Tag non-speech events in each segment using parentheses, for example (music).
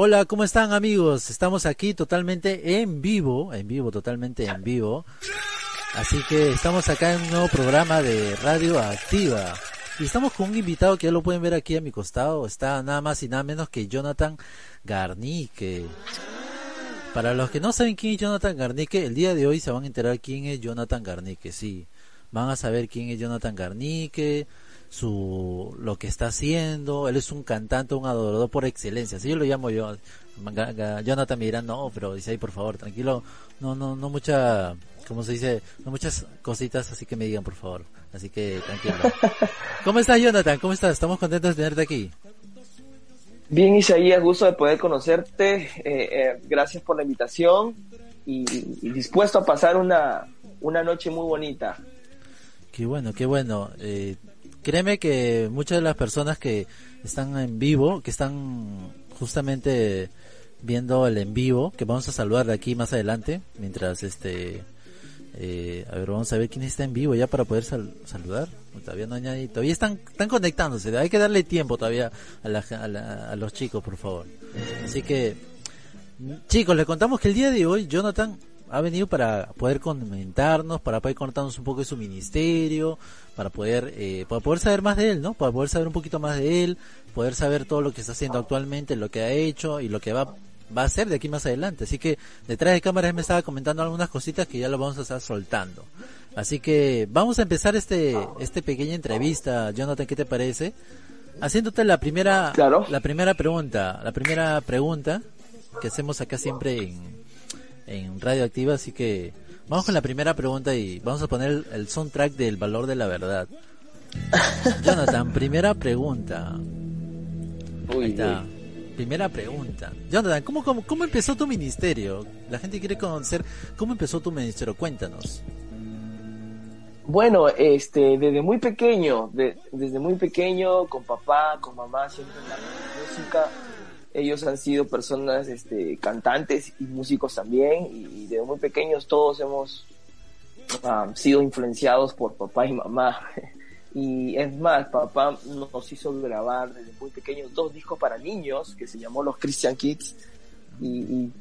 Hola, ¿cómo están amigos? Estamos aquí totalmente en vivo, en vivo, totalmente en vivo. Así que estamos acá en un nuevo programa de Radio Activa. Y estamos con un invitado que ya lo pueden ver aquí a mi costado. Está nada más y nada menos que Jonathan Garnique. Para los que no saben quién es Jonathan Garnique, el día de hoy se van a enterar quién es Jonathan Garnique, sí. Van a saber quién es Jonathan Garnique, su lo que está haciendo. Él es un cantante, un adorador por excelencia. Así yo lo llamo yo. Jonathan me dirá, no, pero dice ahí, por favor, tranquilo. No, no, no mucha, como se dice, no muchas cositas, así que me digan, por favor. Así que tranquilo. (laughs) ¿Cómo estás, Jonathan? ¿Cómo estás? Estamos contentos de tenerte aquí. Bien, Isaías, gusto de poder conocerte. Eh, eh, gracias por la invitación y, dispuesto a pasar una, una noche muy bonita. Qué bueno, qué bueno. Eh, créeme que muchas de las personas que están en vivo, que están justamente viendo el en vivo, que vamos a saludar de aquí más adelante, mientras este eh, a ver, vamos a ver quién está en vivo ya para poder saludar. Todavía no hay Todavía están, están conectándose. Hay que darle tiempo todavía a, a, los chicos, por favor. Así que, chicos, les contamos que el día de hoy Jonathan ha venido para poder comentarnos, para poder contarnos un poco de su ministerio, para poder, eh, para poder saber más de él, ¿no? Para poder saber un poquito más de él, poder saber todo lo que está haciendo actualmente, lo que ha hecho y lo que va va a ser de aquí más adelante. Así que detrás de cámaras me estaba comentando algunas cositas que ya lo vamos a estar soltando. Así que vamos a empezar este, este pequeña entrevista. Jonathan, ¿qué te parece? Haciéndote la primera, la primera pregunta, la primera pregunta que hacemos acá siempre en, en Radio Activa. Así que vamos con la primera pregunta y vamos a poner el, soundtrack del valor de la verdad. (laughs) Jonathan, primera pregunta. Ahí está. Primera pregunta. Jonathan, ¿cómo, cómo, cómo empezó tu ministerio? La gente quiere conocer cómo empezó tu ministerio. Cuéntanos. Bueno, este, desde muy pequeño, desde muy pequeño, con papá, con mamá, siempre en la música. Ellos han sido personas, este, cantantes y músicos también, y desde muy pequeños todos hemos sido influenciados por papá y mamá. (laughs) Y es más, papá nos hizo grabar desde muy pequeños dos discos para niños que se llamó Los Christian Kids y,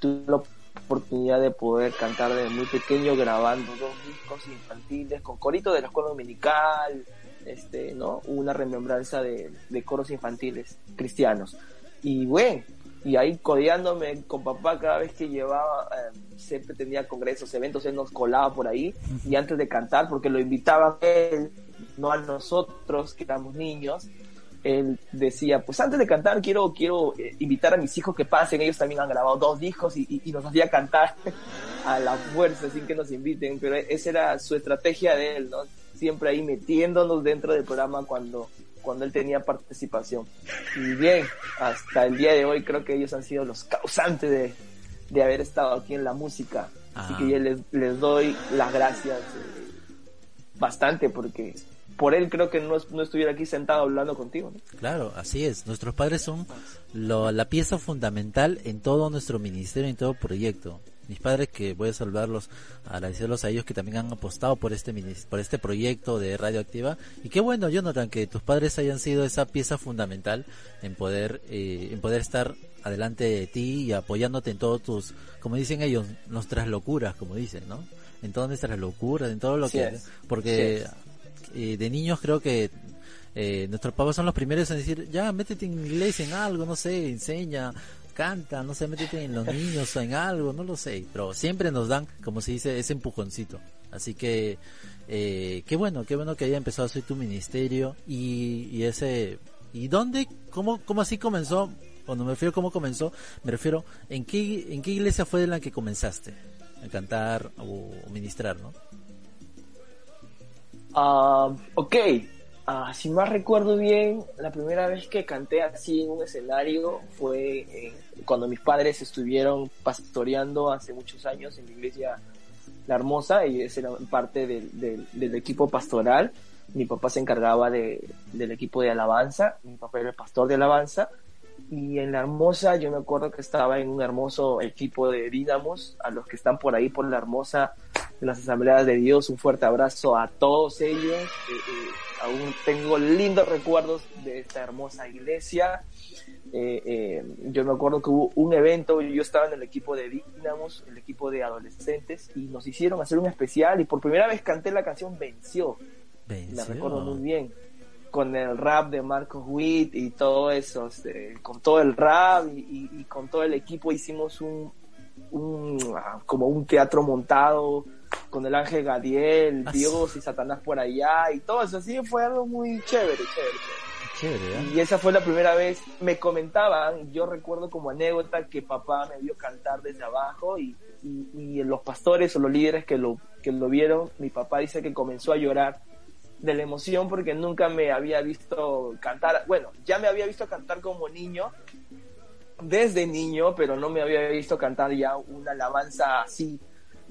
tuve la oportunidad de poder cantar desde muy pequeño grabando dos discos infantiles con corito de la escuela dominical, este, ¿no? Una remembranza de, coros infantiles cristianos. Y bueno, y ahí codeándome con papá cada vez que llevaba, eh, siempre tenía congresos, eventos, él nos colaba por ahí y antes de cantar, porque lo invitaba a él no a nosotros que éramos niños, él decía, pues antes de cantar quiero, quiero eh, invitar a mis hijos que pasen, ellos también han grabado dos discos y, nos hacía cantar (laughs) a la fuerza sin que nos inviten, pero esa era su estrategia de él, ¿no? Siempre ahí metiéndonos dentro del programa cuando, cuando él tenía participación. Y bien, hasta el día de hoy creo que ellos han sido los causantes de, de haber estado aquí en la música. Así que ah. yo les, les doy las gracias eh, bastante porque por él creo que no, no estuviera aquí sentado hablando contigo. Claro, así es. Nuestros padres son la pieza fundamental en todo nuestro ministerio, en todo proyecto. Mis padres que voy a saludarlos, agradecerlos a ellos que también han apostado por este por este proyecto de Radioactiva. Y qué bueno Jonathan que tus padres hayan sido esa pieza fundamental en poder eh, en poder estar adelante de ti y apoyándote en todos tus como dicen ellos nuestras locuras como dicen no en todas nuestras locuras en todo lo que porque eh, de niños creo que eh, nuestros papás son los primeros en decir, ya, métete en inglés, en algo, no sé, enseña, canta, no sé, métete en los niños, en algo, no lo sé, pero siempre nos dan, como se dice, ese empujoncito. Así que, eh, qué bueno, qué bueno que haya empezado hacer tu ministerio y, y ese, ¿y dónde, cómo, cómo así comenzó? Cuando me refiero a cómo comenzó, me refiero, ¿en qué, en qué iglesia fue en la que comenzaste a cantar o ministrar, no? Uh, ok, uh, si más recuerdo bien, la primera vez que canté así en un escenario fue eh, cuando mis padres estuvieron pastoreando hace muchos años en la iglesia La Hermosa, y era parte del, equipo pastoral. Mi papá se encargaba de, del equipo de alabanza, mi papá era el pastor de alabanza, y en La Hermosa yo me acuerdo que estaba en un hermoso equipo de Dínamos, a los que están por ahí por La Hermosa de las asambleas de Dios. Un fuerte abrazo a todos ellos. Eh, eh, aún tengo lindos recuerdos de esta hermosa iglesia. Eh, yo me acuerdo que hubo un evento, yo estaba en el equipo de Dínamos, el equipo de adolescentes, y nos hicieron hacer un especial y por primera vez canté la canción Venció. Venció. La recuerdo muy bien con el rap de Marcos Witt y todo eso, este, con todo el rap y, y, con todo el equipo hicimos un, un, ah, como un teatro montado con el ángel Gadiel, Ah, Dios y Satanás por allá y todo eso, así fue algo muy chévere, chévere. chévere. Chévere, ¿eh? Y esa fue la primera vez, me comentaban, yo recuerdo como anécdota que papá me vio cantar desde abajo y, y, y los pastores o los líderes que lo, que lo vieron, mi papá dice que comenzó a llorar de la emoción porque nunca me había visto cantar, bueno, ya me había visto cantar como niño, desde niño, pero no me había visto cantar ya una alabanza así,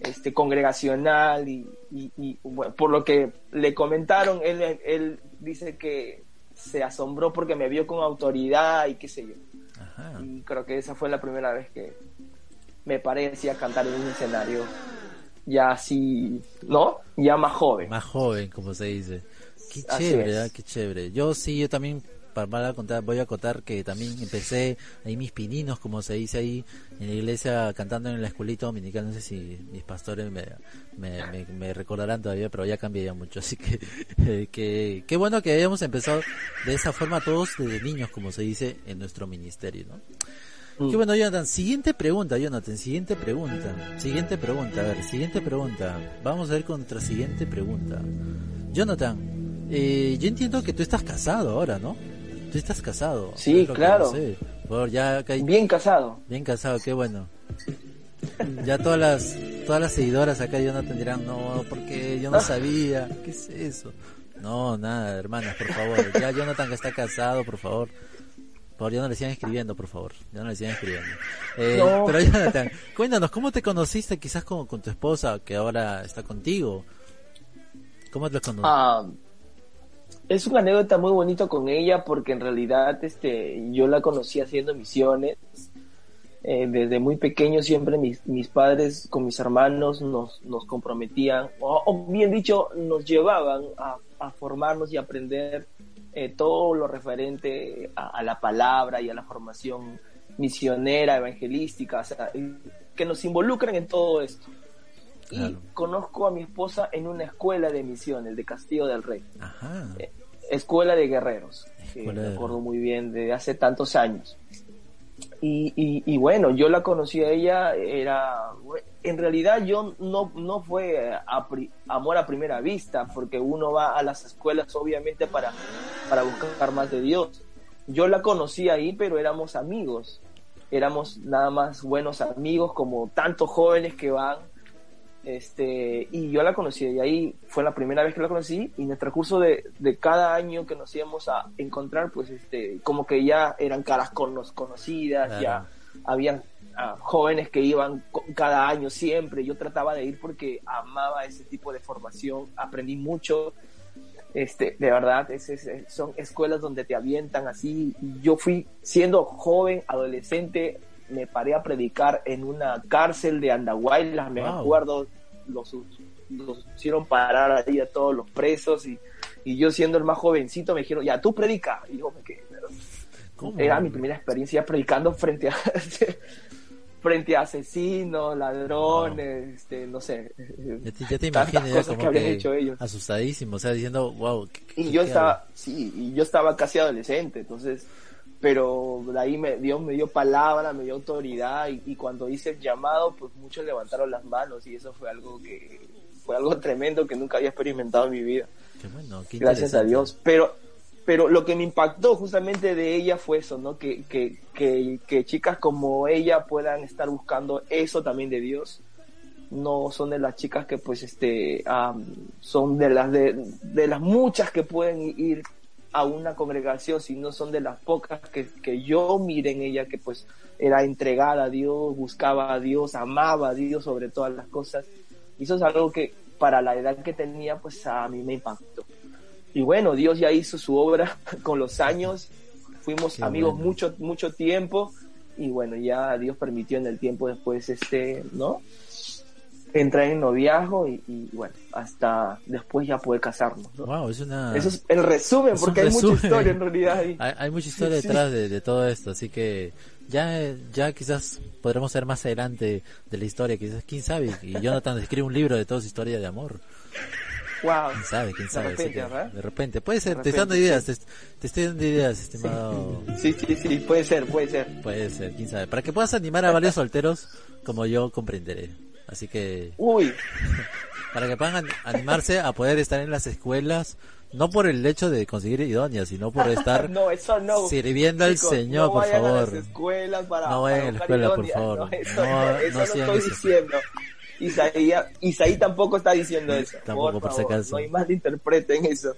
este, congregacional y, y, y, bueno, por lo que le comentaron, él, él dice que se asombró porque me vio con autoridad y qué sé yo. Ajá. Y creo que esa fue la primera vez que me paré así a cantar en un escenario ya así, ¿no? Ya más joven. Más joven, como se dice. Qué Así chévere, es. ¿ah? qué chévere. Yo sí, yo también, para contar, voy a contar que también empecé ahí mis pininos, como se dice ahí, en la iglesia, cantando en la escuelita dominical. No sé si mis pastores me, me, me, me recordarán todavía, pero ya cambié ya mucho. (laughs) Así que, eh, que, qué bueno que hayamos empezado de esa forma todos desde niños, como se dice en nuestro ministerio, ¿no? Mm. Qué bueno, Jonathan. Siguiente pregunta, Jonathan. Siguiente pregunta. Siguiente pregunta. A ver, siguiente pregunta. Vamos a ver con nuestra siguiente pregunta. Jonathan, eh, yo entiendo que tú estás casado ahora, ¿no? Tú estás casado. Sí, Es claro. yo. Por ya hay- Bien casado. bien casado, qué bueno. Ya todas las todas las seguidoras acá de Jonathan dirán, no, porque yo no sabía. ¿Qué es eso? No, nada, hermanas, por favor. Ya Jonathan que está casado, por favor. Por favor, ya no le sigan escribiendo, por favor. Ya no le sigan escribiendo. Eh, No. Pero Jonathan, cuéntanos, ¿cómo te conociste quizás con, con tu esposa que ahora está contigo? ¿Cómo te conociste? Ah, es una anécdota muy bonito con ella porque en realidad este, yo la conocí haciendo misiones. Eh, desde muy pequeño siempre mis, mis padres con mis hermanos nos, nos comprometían, o, bien dicho, nos llevaban a, formarnos y aprender eh, todo lo referente a, la palabra y a la formación misionera, evangelística, o sea, que nos involucran en todo esto. Y Claro. conozco a mi esposa en una escuela de misiones de Castillo del Rey, Ajá. escuela de guerreros, que Escuela de me acuerdo muy bien de hace tantos años. Y, y, y bueno, yo la conocí a ella, era, en realidad yo no, no fue a pri- amor a primera vista, porque uno va a las escuelas obviamente para, para buscar más de Dios. Yo la conocí ahí, pero éramos amigos, éramos nada más buenos amigos como tantos jóvenes que van este, y yo la conocí y ahí fue la primera vez que la conocí y en el transcurso de, de cada año que nos íbamos a encontrar, pues este, como que ya eran caras cono- conocidas, Claro. ya habían ah, jóvenes que iban cada año siempre, yo trataba de ir porque amaba ese tipo de formación, aprendí mucho, este, de verdad, es- es- son escuelas donde te avientan así, yo fui siendo joven, adolescente, me paré a predicar en una cárcel de Andahuaylas, me Wow. acuerdo, los, los hicieron parar ahí a todos los presos y, y yo siendo el más jovencito me dijeron, ya, tú predica. Y yo me quedé, era mi primera experiencia predicando frente a (laughs) frente a asesinos, ladrones, este, no sé. Ya te, ya te imaginas como que habían que hecho ellos. asustadísimo, o sea, diciendo, wow. ¿qué- qué- Y yo estaba, sí, y yo estaba casi adolescente, entonces, pero de ahí me, Dios me dio palabra, me dio autoridad, y, y cuando hice el llamado, pues muchos levantaron las manos, y eso fue algo que, fue algo tremendo que nunca había experimentado en mi vida. Qué bueno, qué gracias a. Dios. Pero, pero lo que me impactó justamente de ella fue eso, ¿no? Que, que, que, que chicas como ella puedan estar buscando eso también de Dios. No son de las chicas que pues este am, son de las de, de las muchas que pueden ir a una congregación, sino son de las pocas que, que yo miré en ella que pues era entregada a Dios, buscaba a Dios, amaba a Dios sobre todas las cosas. Y eso es algo que para la edad que tenía pues a mí me impactó. Y bueno, Dios ya hizo su obra (laughs) con los años, fuimos Qué amigos bueno. mucho, mucho tiempo y bueno, ya Dios permitió en el tiempo después, este, ¿no? Entrar en noviazgo y, y, bueno, hasta después ya poder casarnos. ¿no? Wow, es una... Eso es el resumen, es porque hay mucha historia en realidad. Hay, hay mucha historia Sí. detrás de, de todo esto, así que ya, ya quizás podremos ser más adelante de la historia, quizás, quién sabe, y Jonathan escribe un libro de toda su historia de amor, Wow. quién sabe, quién sabe, de repente, puede ser, te estoy dando ideas, te, te estoy dando ideas, estimado, Sí, sí, sí, puede ser, puede ser. puede ser, quién sabe, para que puedas animar a varios solteros como yo comprenderé, así que, Uy, (laughs) para que puedan an- animarse a poder estar en las escuelas, no por el hecho de conseguir idóneas, sino por estar (laughs) no, eso no. sirviendo al Chicos, Señor, no por vayan favor. A las escuelas para, No vayan a la escuela, por ironías, favor. No, eso No- eso no estoy eso. diciendo. Isaí, Isaí tampoco está diciendo eso. Tampoco, por si favor, acaso. No hay más interpreten eso.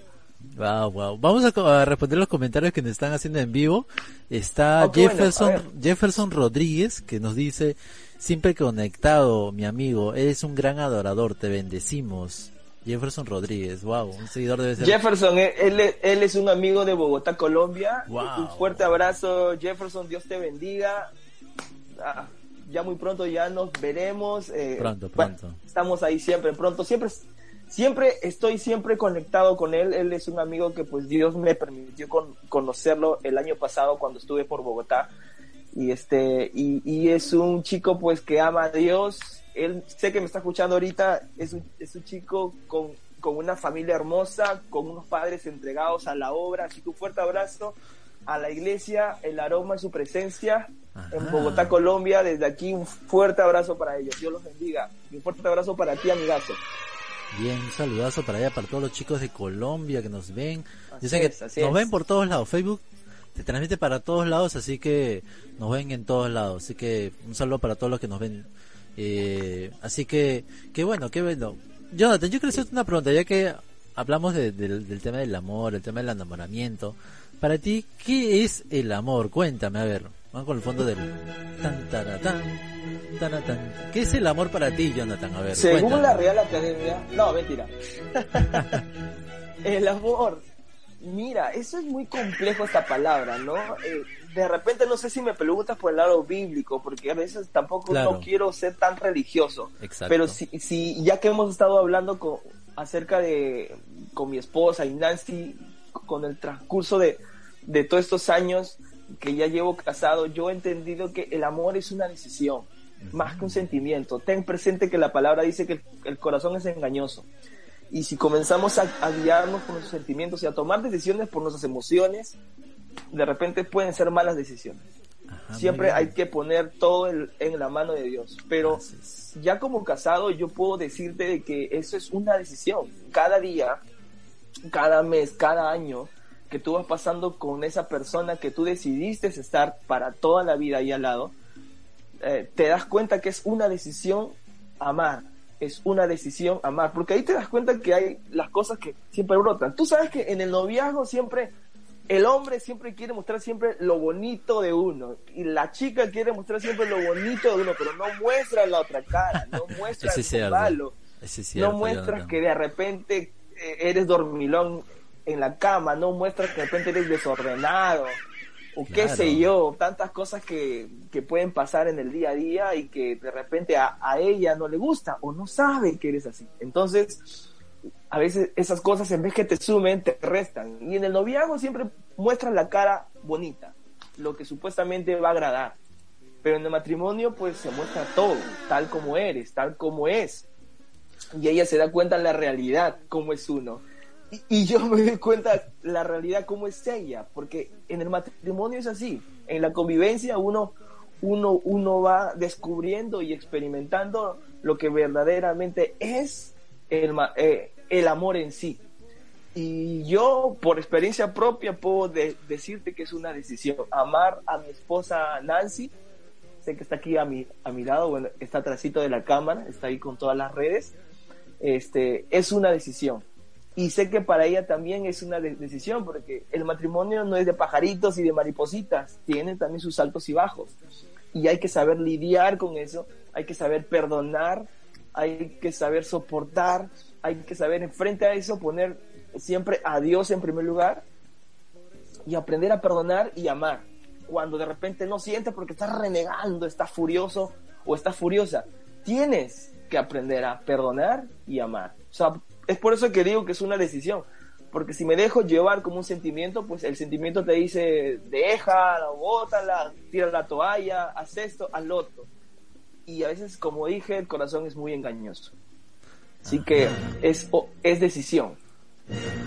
Wow, wow. Vamos a, a responder los comentarios que nos están haciendo en vivo. Está bueno, Jefferson, ver. Jefferson Rodríguez que nos dice, siempre conectado, mi amigo, eres un gran adorador, te bendecimos. Jefferson Rodríguez, wow, un seguidor debe ser. Jefferson, él, él- es un amigo de Bogotá, Colombia. Wow. Un fuerte abrazo, Jefferson, Dios te bendiga. Ah, ya muy pronto ya nos veremos. eh, Pronto, bueno, pronto. estamos ahí siempre, pronto. Siempre, siempre estoy siempre conectado con él. Él es un amigo que pues Dios me permitió con- conocerlo el año pasado cuando estuve por Bogotá. Y este, y, y es un chico pues que ama a Dios. Él sé que me está escuchando ahorita, es un, es un chico con, con una familia hermosa, con unos padres entregados a la obra, así que un fuerte abrazo a la iglesia, el aroma de su presencia en. Bogotá, Colombia. Desde aquí un fuerte abrazo para ellos. Dios los bendiga. Y un fuerte abrazo para ti, amigazo. Bien, un saludazo para allá, para todos los chicos de Colombia que nos ven. Así Dicen es, que nos es. ven por todos lados. Facebook te transmite para todos lados, así que nos ven en todos lados. Así que un saludo para todos los que nos ven. Eh, así que, qué bueno, qué bueno. Jonathan, yo quiero hacerte una pregunta, ya que hablamos de- del- del tema del amor, el tema del enamoramiento. Para ti, ¿qué es el amor? Cuéntame, a ver. Vamos con el fondo del... Tan, taratán, taratán. ¿Qué es el amor para ti, Jonathan? A ver, Según cuéntame. la Real Academia, no, mentira. (laughs) el amor, mira, eso es muy complejo esta palabra, ¿no? Eh, de repente no sé si me preguntas por el lado bíblico, porque a veces tampoco Claro. no quiero ser tan religioso. Exacto. Pero si, si ya que hemos estado hablando con, acerca de con mi esposa y Nancy, con el transcurso de, de todos estos años que ya llevo casado, yo he entendido que el amor es una decisión, más que un sentimiento. Ten presente que la palabra dice que el, el corazón es engañoso. Y si comenzamos a, a guiarnos por nuestros sentimientos y a tomar decisiones por nuestras emociones, de repente pueden ser malas decisiones. Ajá, Siempre hay que poner todo en, en la mano de Dios. Pero ya como casado yo puedo decirte de que eso es una decisión. Cada día, cada mes, cada año que tú vas pasando con esa persona que tú decidiste estar para toda la vida ahí al lado, eh, te das cuenta que es una decisión amar. Es una decisión amar. Porque ahí te das cuenta que hay las cosas que siempre brotan. Tú sabes que en el noviazgo siempre el hombre siempre quiere mostrar siempre lo bonito de uno y la chica quiere mostrar siempre lo bonito de uno, pero no muestra la otra cara, no (laughs) muestra cierto. malo, no muestras que de repente eh, eres dormilón en la cama, no muestras que de repente eres desordenado o qué Claro. sé yo, tantas cosas que, que pueden pasar en el día a día y que de repente a, a ella no le gusta o no sabe que eres así. Entonces, a veces esas cosas en vez que te sumen, te restan. Y en el noviazgo siempre muestras la cara bonita, lo que supuestamente va a agradar. Pero en el matrimonio pues se muestra todo, tal como eres, tal como es. Y ella se da cuenta la realidad, cómo es uno. Y, yo me doy cuenta la realidad, cómo es ella, porque en el matrimonio es así. En la convivencia uno, uno, uno va descubriendo y experimentando lo que verdaderamente es el, eh, el amor en sí. Y yo, por experiencia propia, puedo de- decirte que es una decisión. Amar a mi esposa Nancy, sé que está aquí a mi, a mi lado, bueno, está atrásito de la cámara, está ahí con todas las redes. Este, es una decisión. Y sé que para ella también es una de- decisión, porque el matrimonio no es de pajaritos y de maripositas, tiene también sus altos y bajos. Y hay que saber lidiar con eso, hay que saber perdonar, hay que saber soportar, hay que saber enfrente a eso poner siempre a Dios en primer lugar y aprender a perdonar y amar. Cuando de repente no sientes porque estás renegando, estás furioso o estás furiosa, tienes que aprender a perdonar y amar. O sea, es por eso que digo que es una decisión. Porque si me dejo llevar como un sentimiento, pues el sentimiento te dice, déjala, bótala, tira la toalla, haz esto, haz lo otro. Y a veces, como dije, el corazón es muy engañoso. Así que es, es decisión.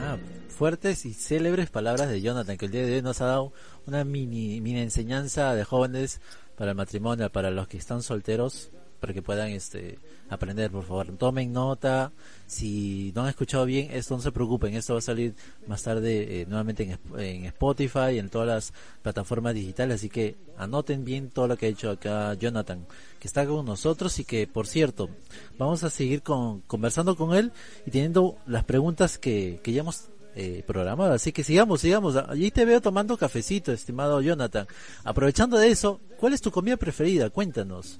Ah, fuertes y célebres palabras de Jonathan, que el día de hoy nos ha dado una mini, mini enseñanza de jóvenes para el matrimonio, para los que están solteros, para que puedan este aprender, por favor. Tomen nota. Si no han escuchado bien, esto no se preocupen. Esto va a salir más tarde eh, nuevamente en, en, Spotify y en todas las plataformas digitales. Así que anoten bien todo lo que ha hecho acá Jonathan, que está con nosotros y que, por cierto, vamos a seguir con, conversando con él y teniendo las preguntas que, que ya hemos eh, programado. Así que sigamos, sigamos. Allí te veo tomando cafecito, estimado Jonathan. Aprovechando de eso, ¿cuál es tu comida preferida? Cuéntanos.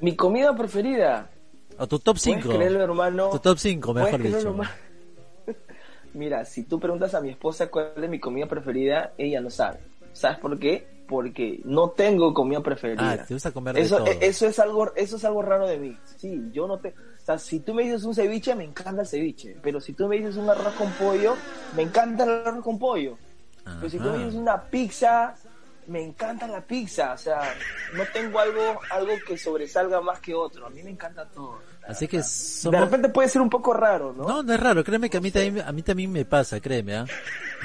Mi comida preferida. O tu top 5. hermano. Tu top 5, mejor dicho. (laughs) Mira, si tú preguntas a mi esposa cuál es mi comida preferida, ella no sabe. ¿Sabes por qué? Porque no tengo comida preferida. Ah, te gusta comer eso, de todo. Eso es algo, eso es algo raro de mí. Sí, yo no te, o sea, si tú me dices un ceviche, me encanta el ceviche. Pero si tú me dices un arroz con pollo, me encanta el arroz con pollo. Pero si tú me dices una pizza, me encanta la pizza, o sea, no tengo algo, algo que sobresalga más que otro, a mí me encanta todo. Así que De repente puede ser un poco raro, ¿no? No, no es raro, créeme que a mí también, a mí también me pasa, créeme, ¿ah?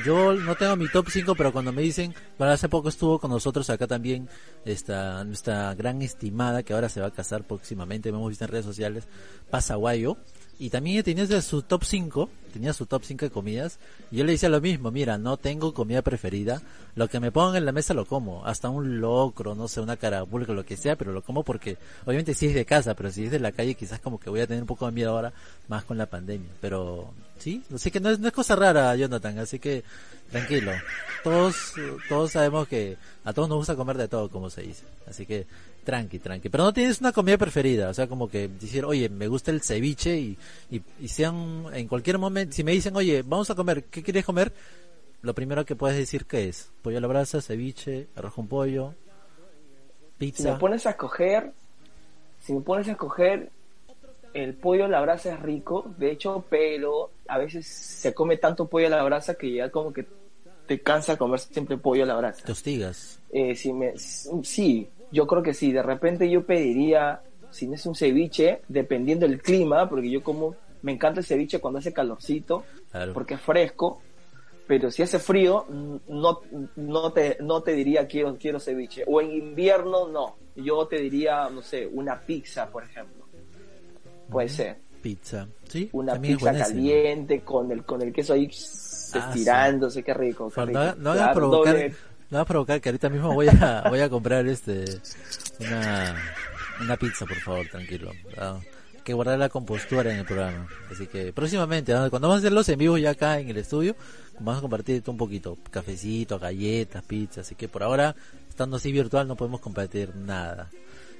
Yo no tengo mi top 5, pero cuando me dicen, bueno, hace poco estuvo con nosotros acá también esta, nuestra gran estimada, que ahora se va a casar próximamente, hemos visto en redes sociales, Pasaguayo, y también tenía su top 5, tenía su top 5 de comidas, y yo le decía lo mismo, mira, no tengo comida preferida, lo que me pongan en la mesa lo como, hasta un locro, no sé, una carabulca, lo que sea, pero lo como porque, obviamente si es de casa, pero si es de la calle quizás como que voy a tener un poco de miedo ahora, más con la pandemia, pero sí, así que no es, no es cosa rara, Jonathan, así que tranquilo, todos, todos sabemos que a todos nos gusta comer de todo, como se dice, así que tranqui, tranqui. Pero no tienes una comida preferida, o sea, como que decir, oye, me gusta el ceviche y, y, sean en cualquier momento, si me dicen, oye, vamos a comer, ¿qué quieres comer? Lo primero que puedes decir que es pollo a la brasa, ceviche, arroz con pollo, pizza. Si me pones a escoger, si me pones a escoger, el pollo a la brasa es rico, de hecho, pero a veces se come tanto pollo a la brasa que ya como que te cansa comer siempre pollo a la brasa. Te hostigas. Eh, si me, sí, yo creo que sí, de repente yo pediría, si no es un ceviche, dependiendo del clima, porque yo como, me encanta el ceviche cuando hace calorcito, porque es fresco, pero si hace frío, no, no, te, no te diría quiero, quiero ceviche, o en invierno no, yo te diría, no sé, una pizza, por ejemplo, puede ser. Pizza, sí. Una pizza caliente con el, con el queso ahí ah, estirándose, qué rico. Qué rico. No, no provocar, me va a provocar que ahorita mismo voy a, (laughs) voy a comprar este una, una pizza, por favor, tranquilo. Hay que guardar la compostura en el programa. Así que próximamente, cuando vamos a hacer los en vivo ya acá en el estudio, vamos a compartir un poquito. Cafecito, galletas, pizza. Así que por ahora, estando así virtual, no podemos compartir nada.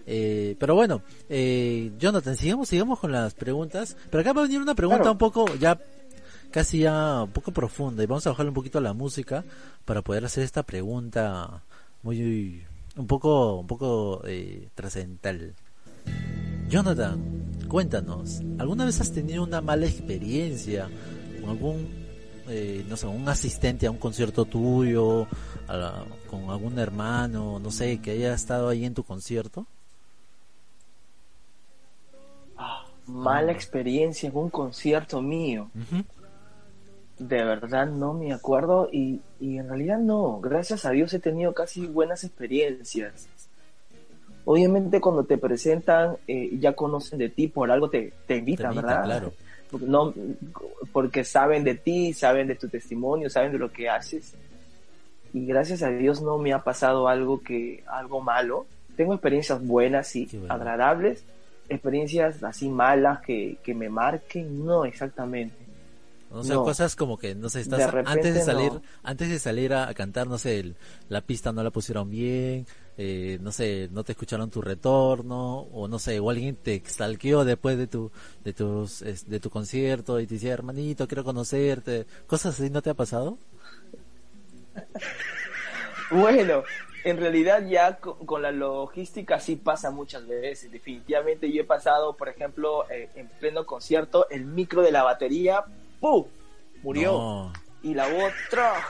Eh, pero bueno, eh, Jonathan, sigamos, sigamos con las preguntas. Pero acá va a venir una pregunta un poco ya casi ya un poco profunda y vamos a bajarle un poquito a la música para poder hacer esta pregunta muy un poco un poco eh, trascendental. Jonathan, cuéntanos, ¿alguna vez has tenido una mala experiencia con algún eh, no sé, un asistente a un concierto tuyo, con algún hermano, no sé, que haya estado ahí en tu concierto? Ah, mala experiencia en un concierto mío de verdad no me acuerdo y, y, en realidad no, gracias a Dios he tenido casi buenas experiencias. Obviamente cuando te presentan eh, ya conocen de ti, por algo te, te invitan, ¿verdad? Claro. No, porque saben de ti, saben de tu testimonio, saben de lo que haces. Y gracias a Dios no me ha pasado algo que algo malo. Tengo experiencias buenas y agradables, experiencias así malas que, que me marquen, no exactamente o sea, cosas como que, no sé, estás antes de salir, antes de salir a, cantar, no sé, la pista no la pusieron bien, eh, no sé, no te escucharon tu retorno, o no sé, o alguien te extalqueó después de tu, de tus, de tu concierto y te decía, hermanito, quiero conocerte, cosas así, ¿no te ha pasado? (laughs) Bueno, en realidad ya con, la logística sí pasa muchas veces. Definitivamente yo he pasado, por ejemplo, eh, en pleno concierto, el micro de la batería, ¡pum! Murió. Y la voz, ¡trah!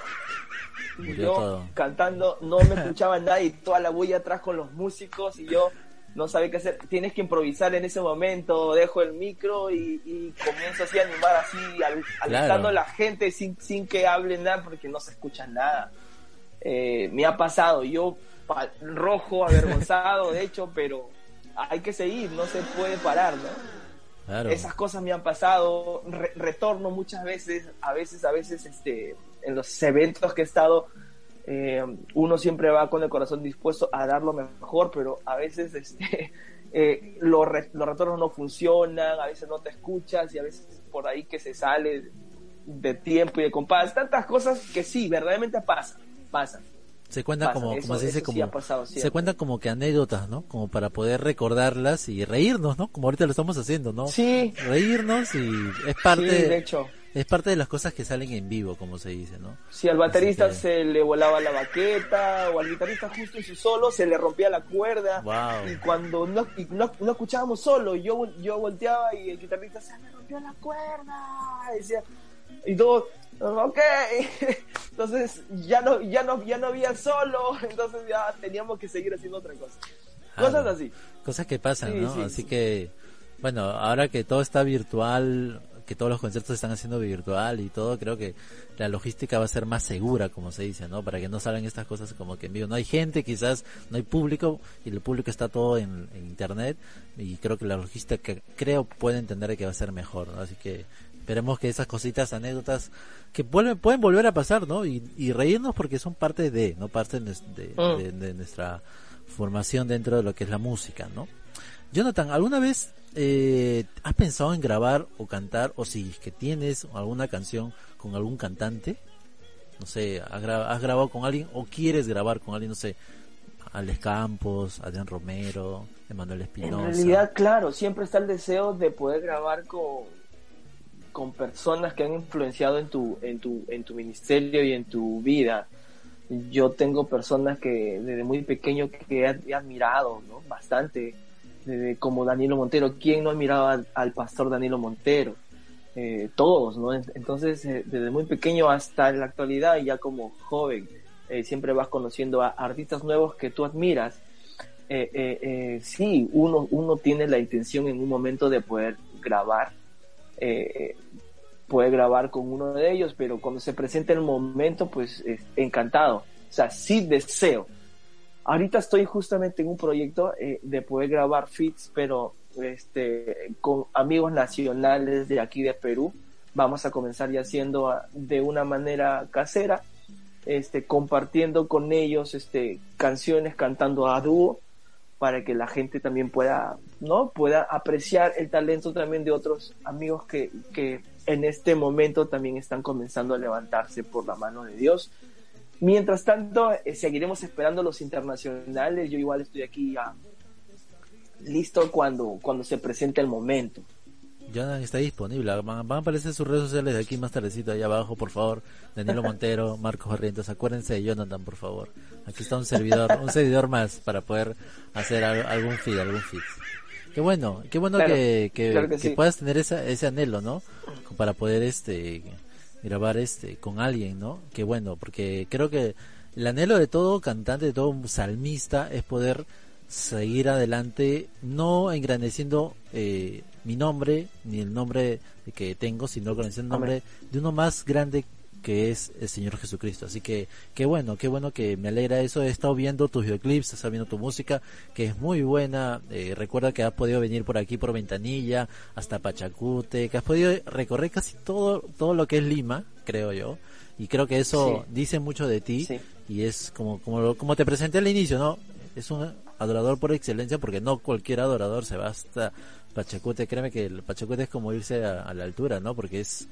Murió cantando, no me escuchaba nadie, toda la bulla atrás con los músicos y yo no sabía qué hacer. Tienes que improvisar en ese momento, dejo el micro y, comienzo así a animar así, alentando a la gente sin, sin que hablen nada porque no se escucha nada. Eh, me ha pasado, yo rojo, avergonzado, de hecho, pero hay que seguir, no se puede parar, ¿no? Esas cosas me han pasado, retorno muchas veces, a veces, a veces, este, en los eventos que he estado, eh, uno siempre va con el corazón dispuesto a dar lo mejor, pero a veces, este, (laughs) eh, los, los retornos no funcionan, a veces no te escuchas y a veces por ahí que se sale de tiempo y de compás, tantas cosas que sí, verdaderamente pasan pasa. Se cuentan como, como se dice, como, se cuentan como que anécdotas, ¿no? Como para poder recordarlas y reírnos, ¿no? Como ahorita lo estamos haciendo, ¿no? Sí. Reírnos y es parte, de hecho. Es parte de las cosas que salen en vivo, como se dice, ¿no? Si al baterista se le volaba la baqueta o al guitarrista justo en su solo se le rompía la cuerda. Y cuando no, no, escuchábamos solo, yo, yo volteaba y el guitarrista se me rompió la cuerda. Y decía, y todo, ok, (laughs) entonces ya no, ya no, ya no había solo, (laughs) entonces ya teníamos que seguir haciendo otra cosa. Cosas así. Cosas que pasan, ¿no? así que, bueno, ahora que todo está virtual, que todos los conciertos se están haciendo virtual y todo, creo que la logística va a ser más segura, como se dice, ¿no? Para que no salgan estas cosas como que en vivo. No hay gente, quizás, no hay público, y el público está todo en, internet, y creo que la logística, creo, puede entender que va a ser mejor, ¿no? Así que esperemos que esas cositas, anécdotas, que vuelven, pueden volver a pasar, ¿no? Y, reírnos porque son parte de, ¿no? Parte mm. de, nuestra formación dentro de lo que es la música, ¿no? Jonathan, ¿alguna vez eh, has pensado en grabar o cantar, o si es que tienes alguna canción con algún cantante? No sé, ¿has, grabado con alguien o quieres grabar con alguien, no sé, Alex Campos, Adrián Romero, Emanuel Espinosa? En realidad, claro, siempre está el deseo de poder grabar con, con personas que han influenciado en tu, en tu, en tu ministerio y en tu vida. Yo tengo personas que desde muy pequeño que he, admirado, ¿no? Bastante, como Danilo Montero. ¿Quién no ha admirado al, pastor Danilo Montero? Eh, todos, ¿no? Entonces, eh, desde muy pequeño hasta la actualidad, ya como joven, eh, siempre vas conociendo a artistas nuevos que tú admiras. sí, uno, uno tiene la intención en un momento de poder grabar eh, grabar con uno de ellos, pero cuando se presente el momento, pues encantado. O sea, sí deseo. Ahorita estoy justamente en un proyecto eh, de poder grabar fits, pero este, con amigos nacionales de aquí de Perú. Vamos a comenzar ya haciendo de una manera casera, este, compartiendo con ellos este, canciones, cantando a dúo para que la gente también pueda, ¿no? Pueda apreciar el talento también de otros amigos que, que en este momento también están comenzando a levantarse por la mano de Dios. Mientras tanto, eh, seguiremos esperando los internacionales. Yo igual estoy aquí ya listo cuando, cuando se presente el momento. Jonathan está disponible. Van, a aparecer sus redes sociales de aquí más tardecito, allá abajo, por favor. Danilo Montero, (laughs) Marcos Barrientos. Acuérdense de Jonathan, por favor. Aquí está un servidor, un servidor más para poder hacer algún feed, algún feed. Qué bueno, qué bueno que, que, puedas tener ese anhelo, ¿no? Para poder este grabar este con alguien, ¿no? Qué bueno, porque creo que el anhelo de todo cantante, de todo salmista es poder seguir adelante, no engrandeciendo eh, mi nombre, ni el nombre que tengo, sino con el nombre de uno más grande que es el Señor Jesucristo. Así que qué bueno, qué bueno que me alegra eso. He estado viendo tus videoclips, he estado viendo tu música, que es muy buena. Eh, recuerda que has podido venir por aquí, por Ventanilla, hasta Pachacute, que has podido recorrer casi todo, todo lo que es Lima, creo yo. Y creo que eso dice mucho de ti. Y es como, como, como te presenté al inicio, ¿no? Es un adorador por excelencia porque no cualquier adorador se va hasta Pachacute, créeme que el Pachacute es como irse a, la altura, ¿no? Porque es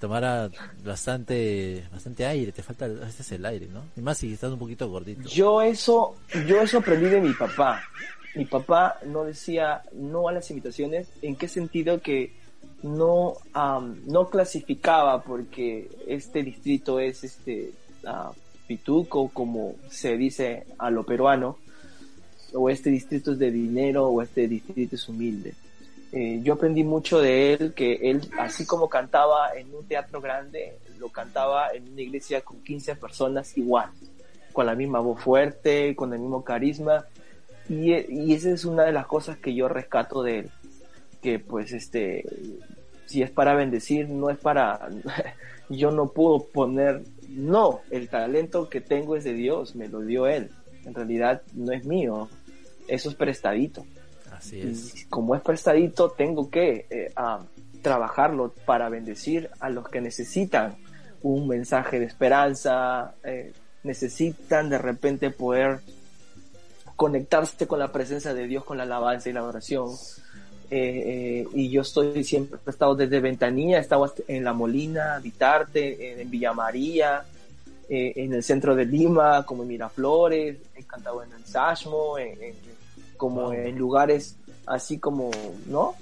tomar bastante bastante aire, te falta el aire, ¿no? Y más si estás un poquito gordito. Yo eso yo eso aprendí de mi papá. Mi papá no decía no a las invitaciones, ¿en qué sentido que no no clasificaba porque este distrito es este pituco, como se dice a lo peruano, o este distrito es de dinero, o este distrito es humilde. Eh, yo aprendí mucho de él, que él, así como cantaba en un teatro grande, lo cantaba en una iglesia con 15 personas igual, con la misma voz fuerte, con el mismo carisma, y, y esa es una de las cosas que yo rescato de él, que pues este, si es para bendecir, no es para, (laughs) yo no puedo poner, no, el talento que tengo es de Dios, me lo dio Él, en realidad no es mío, eso es prestadito. Así es. Y como es prestadito, tengo que eh, trabajarlo para bendecir a los que necesitan un mensaje de esperanza, eh, necesitan de repente poder conectarse con la presencia de Dios, con la alabanza y la adoración. Eh, eh, y yo estoy siempre, he estado desde Ventanilla, he estado en La Molina, Vitarte, en, Villa María, eh, en el centro de Lima, como en Miraflores, he cantado en el Sashmo, en, como en lugares así como, ¿no?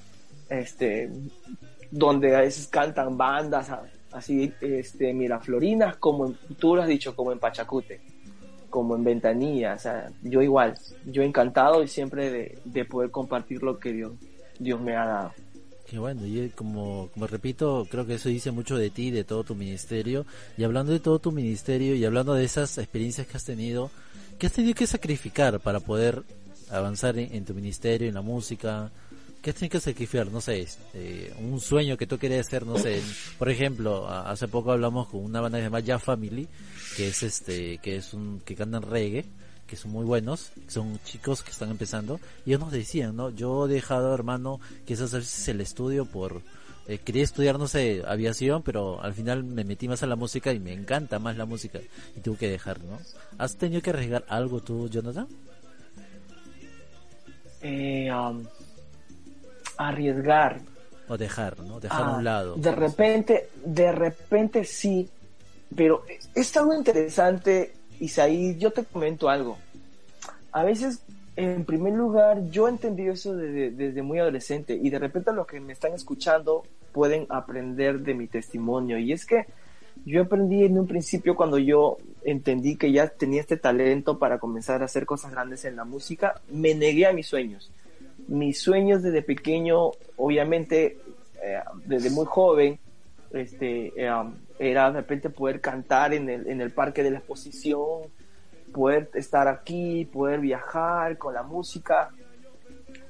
Este, donde a veces cantan bandas así, este, miraflorinas, como en, tú lo has dicho, como en Pachacute como en Ventanilla, o sea, yo igual, yo encantado y siempre de, de poder compartir lo que Dios, Dios me ha dado. Qué bueno, y como, como repito, creo que eso dice mucho de ti, de todo tu ministerio. Y hablando de todo tu ministerio y hablando de esas experiencias que has tenido, ¿qué has tenido que sacrificar para poder avanzar en, tu ministerio, en la música? ¿Qué has tenido que sacrificar? No sé, este, un sueño que tú querías hacer, no sé. Por ejemplo, hace poco hablamos con una banda llamada Ya Family, que es este, que es un, que cantan reggae, que son muy buenos, son chicos que están empezando, y ellos nos decían, ¿no? Yo he dejado, hermano, quizás a veces el estudio por, eh, quería estudiar, no sé, aviación, pero al final me metí más a la música y me encanta más la música, y tuve que dejar, ¿no? ¿Has tenido que arriesgar algo tú, Jonathan? Eh, um, arriesgar. O dejar, ¿no? Dejar a un ah, lado. De repente, de repente sí, pero es algo interesante, Isaí, yo te comento algo. A veces, en primer lugar, yo he entendido eso desde, muy adolescente y de repente los que me están escuchando pueden aprender de mi testimonio. Y es que yo aprendí en un principio cuando yo entendí que ya tenía este talento para comenzar a hacer cosas grandes en la música, me negué a mis sueños. Mis sueños desde pequeño, obviamente, eh, desde muy joven, este, eh, era de repente poder cantar en el, en el parque de la exposición, poder estar aquí, poder viajar con la música.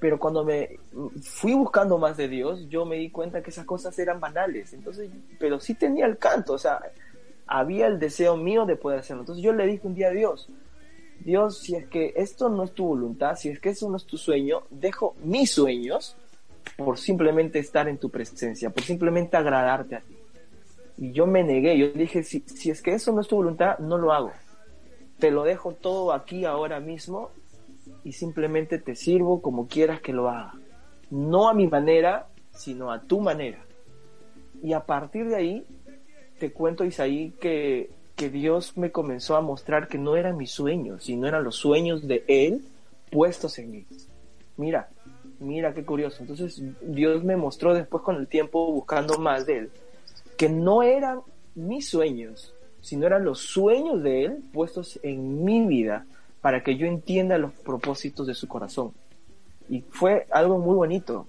Pero cuando me fui buscando más de Dios, yo me di cuenta que esas cosas eran banales. Entonces, pero sí tenía el canto, o sea, había el deseo mío de poder hacerlo. Entonces yo le dije un día a Dios, Dios, si es que esto no es tu voluntad, si es que eso no es tu sueño, dejo mis sueños por simplemente estar en tu presencia, por simplemente agradarte a ti. Y yo me negué, yo dije, si, si es que eso no es tu voluntad, no lo hago. Te lo dejo todo aquí ahora mismo y simplemente te sirvo como quieras que lo haga. No a mi manera, sino a tu manera. Y a partir de ahí, te cuento, Isaí, que, que Dios me comenzó a mostrar que no eran mis sueños, sino eran los sueños de Él puestos en mí. Mira, mira qué curioso. Entonces Dios me mostró después con el tiempo buscando más de Él que no eran mis sueños, sino eran los sueños de Él puestos en mi vida para que yo entienda los propósitos de su corazón. Y fue algo muy bonito.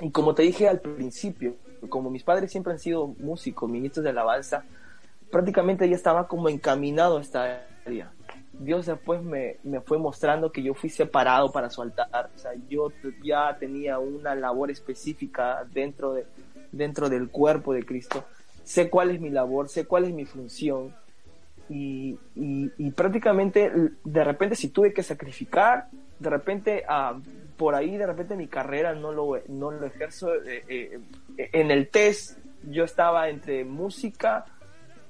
Y como te dije al principio, como mis padres siempre han sido músicos, ministros de alabanza, prácticamente ya estaba como encaminado a esta área. Dios después me, me, fue mostrando que yo fui separado para su altar. O sea, yo ya tenía una labor específica dentro de, dentro del cuerpo de Cristo, sé cuál es mi labor, sé cuál es mi función y, y, prácticamente de repente si tuve que sacrificar, de repente ah, por ahí de repente mi carrera no lo, no lo ejerzo. Eh, eh, en el test yo estaba entre música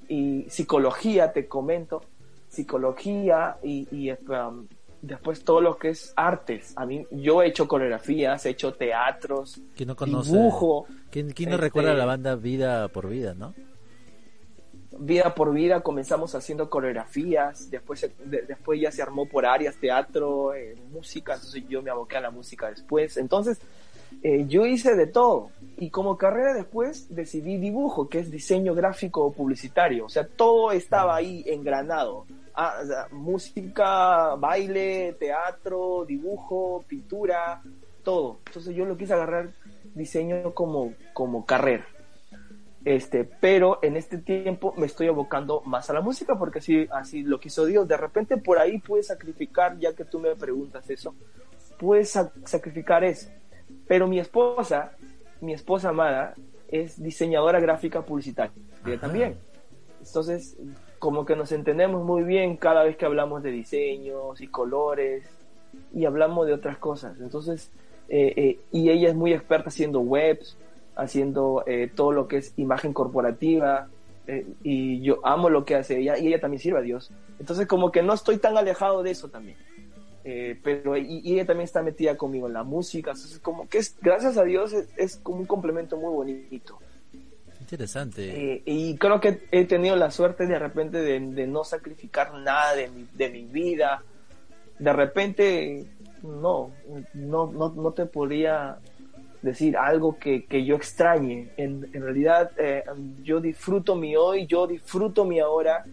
y psicología, te comento, psicología y, y um, después todo lo que es artes. A mí, yo he hecho coreografías, he hecho teatros, ¿Quién no conoce? dibujo. ¿Quién, no este, recuerda la banda Vida por Vida, no? Vida por Vida comenzamos haciendo coreografías, después, después ya se armó por áreas, teatro, eh, música, entonces yo me aboqué a la música después. Entonces, eh, yo hice de todo. Y como carrera después decidí dibujo, que es diseño gráfico publicitario. O sea, todo estaba ahí engranado. Ah, música, baile, teatro, dibujo, pintura, todo. Entonces yo lo quise agarrar diseño como, como carrera. Este, pero en este tiempo me estoy abocando más a la música porque así, así lo quiso Dios. De repente por ahí puedes sacrificar, ya que tú me preguntas eso, puedes sacrificar eso. Pero mi esposa, mi esposa amada, es diseñadora gráfica publicitaria también. Entonces, como que nos entendemos muy bien cada vez que hablamos de diseños y colores y hablamos de otras cosas. Entonces, eh, eh, y ella es muy experta haciendo webs, haciendo eh, todo lo que es imagen corporativa, eh, y yo amo lo que hace ella, y ella también sirve a Dios. Entonces como que no estoy tan alejado de eso también. Eh, pero y, ella también está metida conmigo en la música, entonces como que es, gracias a Dios es, como un complemento muy bonito. Interesante. y creo que he tenido la suerte de repente de, no sacrificar nada de mi, de mi vida. De repente, no, no, no, no te podría decir algo que, que yo extrañe. En, en realidad eh, yo disfruto mi hoy, yo disfruto mi ahora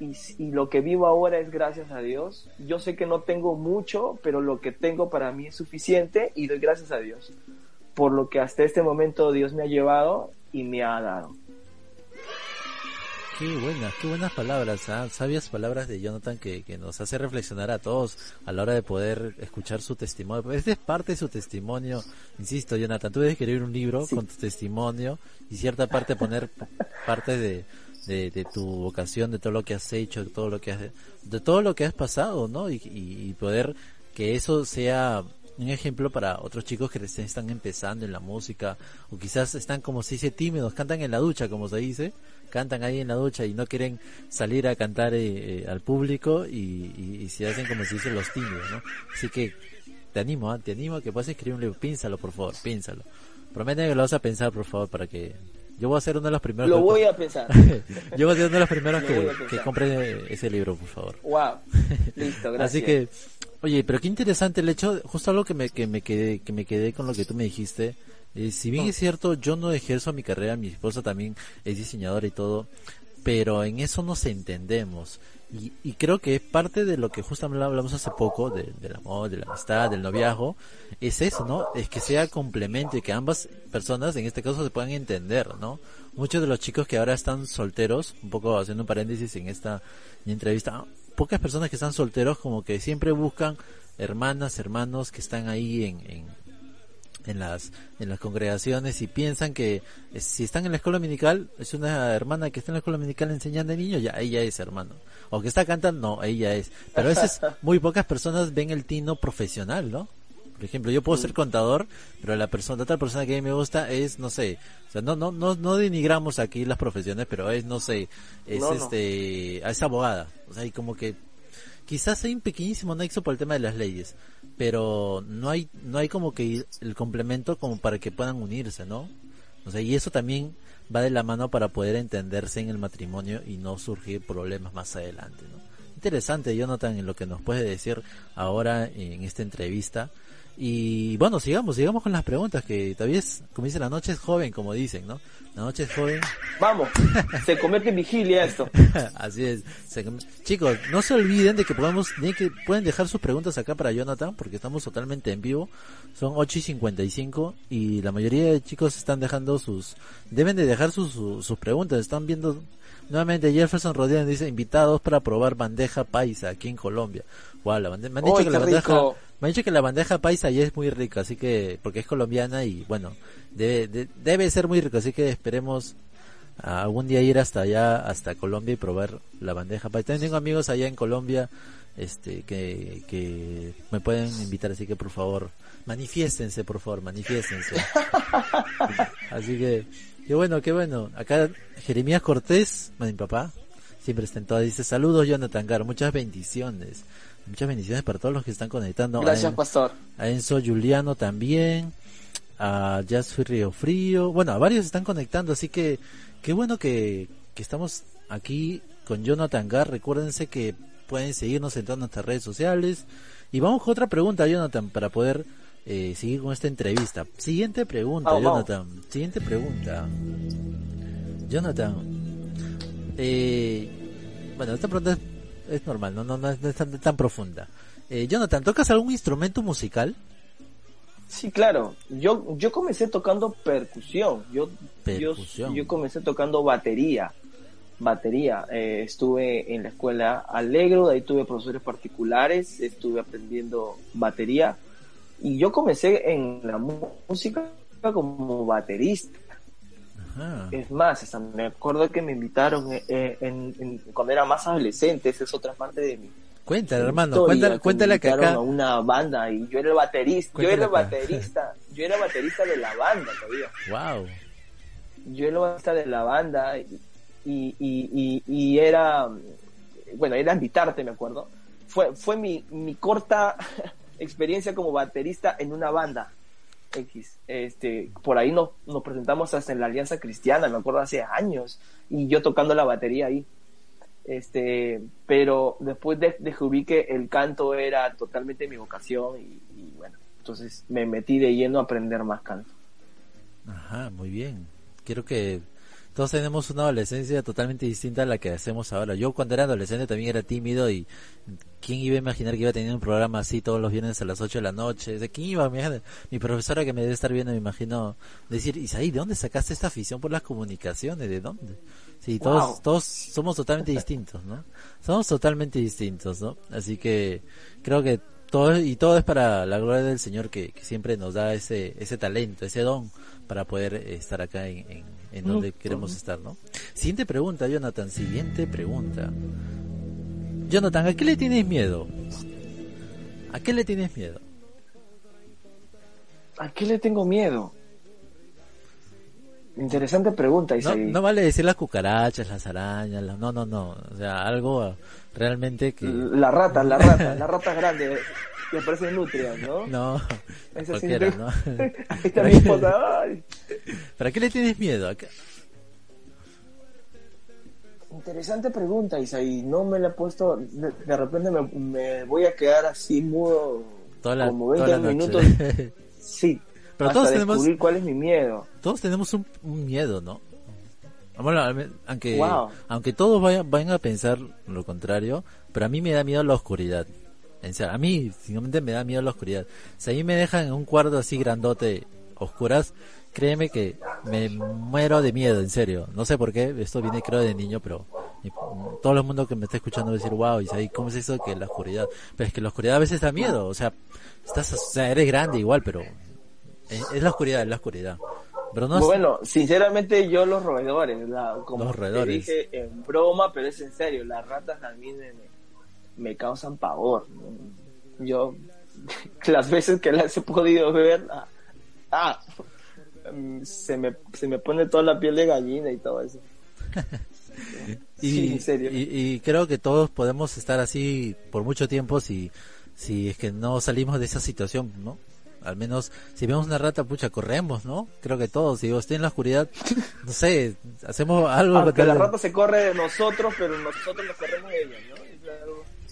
y, y, lo que vivo ahora es gracias a Dios. Yo sé que no tengo mucho, pero lo que tengo para mí es suficiente y doy gracias a Dios por lo que hasta este momento Dios me ha llevado y me ha dado. Qué buenas, qué buenas palabras, ¿ah? sabias palabras de Jonathan que, que, nos hace reflexionar a todos a la hora de poder escuchar su testimonio. Este es parte de su testimonio, insisto, Jonathan, tú debes escribir un libro con tu testimonio y cierta parte poner parte de, de, tu vocación, de todo lo que has hecho, de todo lo que has, de todo lo que has pasado, ¿no? Y, y, poder que eso sea un ejemplo para otros chicos que están empezando en la música o quizás están como se dice tímidos, cantan en la ducha como se dice cantan ahí en la ducha y no quieren salir a cantar eh, eh, al público y, se hacen como si dicen los tímidos, ¿no? Así que te animo, ¿ah? te animo a que puedas escribir un libro, pínsalo por favor, pínsalo. Promete que lo vas a pensar por favor para que yo voy a ser uno de los primeros. Lo voy a pensar. (laughs) yo voy a ser uno de los primeros que, que compre ese libro, por favor. Wow. (laughs) Listo, gracias. Así que, oye, pero qué interesante el hecho, justo algo que me, que me quedé, que me quedé con lo que tú me dijiste, eh, si bien es cierto, yo no ejerzo mi carrera, mi esposa también es diseñadora y todo, pero en eso nos entendemos. Y, y creo que es parte de lo que justamente hablamos hace poco, de, del amor, de la amistad, del noviazgo, es eso, ¿no? Es que sea complemento y que ambas personas, en este caso, se puedan entender, ¿no? Muchos de los chicos que ahora están solteros, un poco haciendo un paréntesis en esta entrevista, pocas personas que están solteros como que siempre buscan hermanas, hermanos que están ahí en, en en las en las congregaciones y piensan que eh, si están en la escuela dominical es una hermana que está en la escuela dominical enseñando a niños ya ella es hermano. O que está cantando no ella es. Pero a veces (laughs) muy pocas personas ven el tino profesional no por ejemplo yo puedo ser mm. contador pero la persona otra persona que a mí me gusta es no sé o sea no no no no denigramos aquí las profesiones pero es no sé es este es abogada. O sea y como que quizás hay un pequeñísimo nexo por el tema de las leyes pero no hay no hay como que el complemento como para que puedan unirse, ¿no? O sea, y eso también va de la mano para poder entenderse en el matrimonio y no surgir problemas más adelante, ¿no? Interesante, Jonathan, en lo que nos puede decir ahora en esta entrevista. Y bueno, sigamos, sigamos con las preguntas, que todavía es, como dice, la noche es joven, como dicen, ¿no? La noche es joven. Vamos, se convierte en vigilia esto. (laughs) Así es. Chicos, no se olviden de que podemos, que pueden dejar sus preguntas acá para Jonathan, porque estamos totalmente en vivo. Son 8 y 55 y la mayoría de chicos están dejando sus, deben de dejar sus, sus, preguntas. Están viendo, nuevamente Jefferson Rodríguez dice, invitados para probar bandeja paisa aquí en Colombia. Wow, la me han dicho que la bandeja, me han dicho que la bandeja paisa ya es muy rica, así que, porque es colombiana y bueno, debe, debe ser muy rico, así que esperemos algún día ir hasta allá, hasta Colombia y probar la bandeja paisa. También tengo amigos allá en Colombia, este, que, que me pueden invitar, así que por favor, manifiéstense, por favor, manifiéstense. (laughs) así que, qué bueno, qué bueno. Acá Jeremías Cortés, mi papá, siempre está en todas, dice saludos Jonathan Gar, muchas bendiciones. Muchas bendiciones para todos los que están conectando. Gracias, Pastor. A Enzo Juliano también a Jazz Río Frío. Bueno, a varios están conectando, así que qué bueno que, que estamos aquí con Jonathan Gar. Recuérdense que pueden seguirnos en todas nuestras redes sociales. Y vamos con otra pregunta, Jonathan, para poder eh, seguir con esta entrevista. Siguiente pregunta, Vamos, Jonathan. Siguiente pregunta. Jonathan. Eh, bueno, esta pregunta es, es normal, no, no, no es, no es tan, tan profunda. Eh, Jonathan, ¿tocas algún instrumento musical? Sí, claro. Yo, yo comencé tocando percusión. Yo, Percusión. yo, yo comencé tocando batería. Batería. Eh, estuve en la escuela Alegro, de ahí tuve profesores particulares, estuve aprendiendo batería. Y yo comencé en la música como baterista. Ajá. Es más, hasta me acuerdo que me invitaron eh, eh, en, en- cuando era más adolescente, esa es otra parte de mi Cuéntale, hermano, cuéntale, que cuéntale que acá. a una banda y yo era el baterista, yo era el baterista, yo era baterista de la banda todavía. Wow. yo era baterista de la banda y, y, y, y- y era, bueno, era invitarte, me acuerdo. Fue, fue mi, mi corta (laughs) experiencia como baterista en una banda X. Este, por ahí nos, nos presentamos hasta en la Alianza Cristiana, me acuerdo hace años, y yo tocando la batería ahí. Este, pero después de- descubrí que el canto era totalmente mi vocación y, y bueno, entonces me metí de lleno a aprender más canto. Ajá, muy bien. Quiero que todos tenemos una adolescencia totalmente distinta a la que hacemos ahora. Yo cuando era adolescente también era tímido y quién iba a imaginar que iba a tener un programa así todos los viernes a las 8 de la noche. ¿De quién iba a imaginar? Mi profesora que me debe estar viendo me imagino decir, Isaí, ¿de dónde sacaste esta afición por las comunicaciones? ¿De dónde? Sí, todos, Wow. todos somos totalmente distintos, ¿no? Somos totalmente distintos, ¿no? Así que creo que todo y todo es para la gloria del Señor que, que siempre nos da ese ese talento, ese don para poder estar acá en, en, en donde Ujú. queremos estar, ¿no? Siguiente pregunta, Jonathan, siguiente pregunta. Jonathan, ¿a qué le tienes miedo? ¿A qué le tienes miedo? ¿A qué le tengo miedo? Interesante pregunta, No, Isaí. no vale decir las cucarachas, las arañas, no, no, no, o sea, algo realmente que La rata, la rata, la rata grande, que parecen nutrias, ¿no? no, sí cualquiera, ¿no? Ahí está mi esposa. (laughs) ay. ¿Para qué le tienes miedo? ¿A qué- Interesante pregunta, Isaí. No me la he puesto. De, de repente me, me voy a quedar así mudo Toda la, como toda 20 la minutos. noche. (laughs) Sí. Pero hasta todos tenemos- descubrir cuál es mi miedo. todos tenemos un, un miedo, ¿no? Bueno, aunque, Wow. aunque todos vayan, vayan a pensar lo contrario, pero a mí me da miedo la oscuridad. En serio, a mí, simplemente me da miedo la oscuridad. Si a mí me dejan en un cuarto así grandote, oscuras, créeme que me muero de miedo, en serio. No sé por qué, esto viene creo de niño, pero todo el mundo que me está escuchando va a decir, wow, Isaí, ¿cómo es eso que la oscuridad? Pero es que la oscuridad a veces da miedo, o sea, estás, o sea, eres grande igual, pero es, es la oscuridad, es la oscuridad. Pero no es- Bueno, sinceramente yo los roedores, la, como Los roedores. te dije en broma, pero es en serio, las ratas a mí me, causan pavor. ¿no? Yo, (laughs) las veces que las he podido ver, ah, ah, mm, se, me, se me pone toda la piel de gallina y todo eso. (laughs) y, sí, en serio. y, y creo que todos podemos estar así por mucho tiempo si, si es que no salimos de esa situación, ¿no? Al menos si vemos una rata, pucha, corremos, ¿no? Creo que todos, si yo estoy en la oscuridad, no sé, hacemos algo. Aunque la rata se corre de nosotros, pero nosotros nos corremos de ella, ¿no?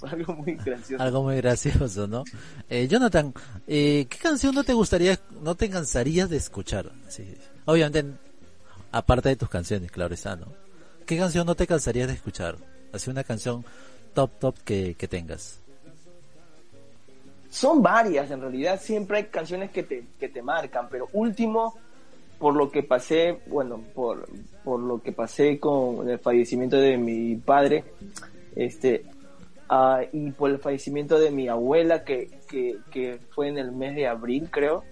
Algo, (laughs) algo muy gracioso. algo muy gracioso, ¿no? Eh, Jonathan, eh, ¿qué canción no te gustaría, no te cansarías de escuchar? Sí, obviamente, aparte de tus canciones, claro está, ¿no? ¿Qué canción no te cansarías de escuchar? Así una canción top, top que, que tengas. Son varias, en realidad siempre hay canciones que te, que te marcan, pero último, por lo que pasé, bueno, por, por lo que pasé con el fallecimiento de mi padre, este, ah, y por el fallecimiento de mi abuela, que, que, que fue en el mes de abril, creo,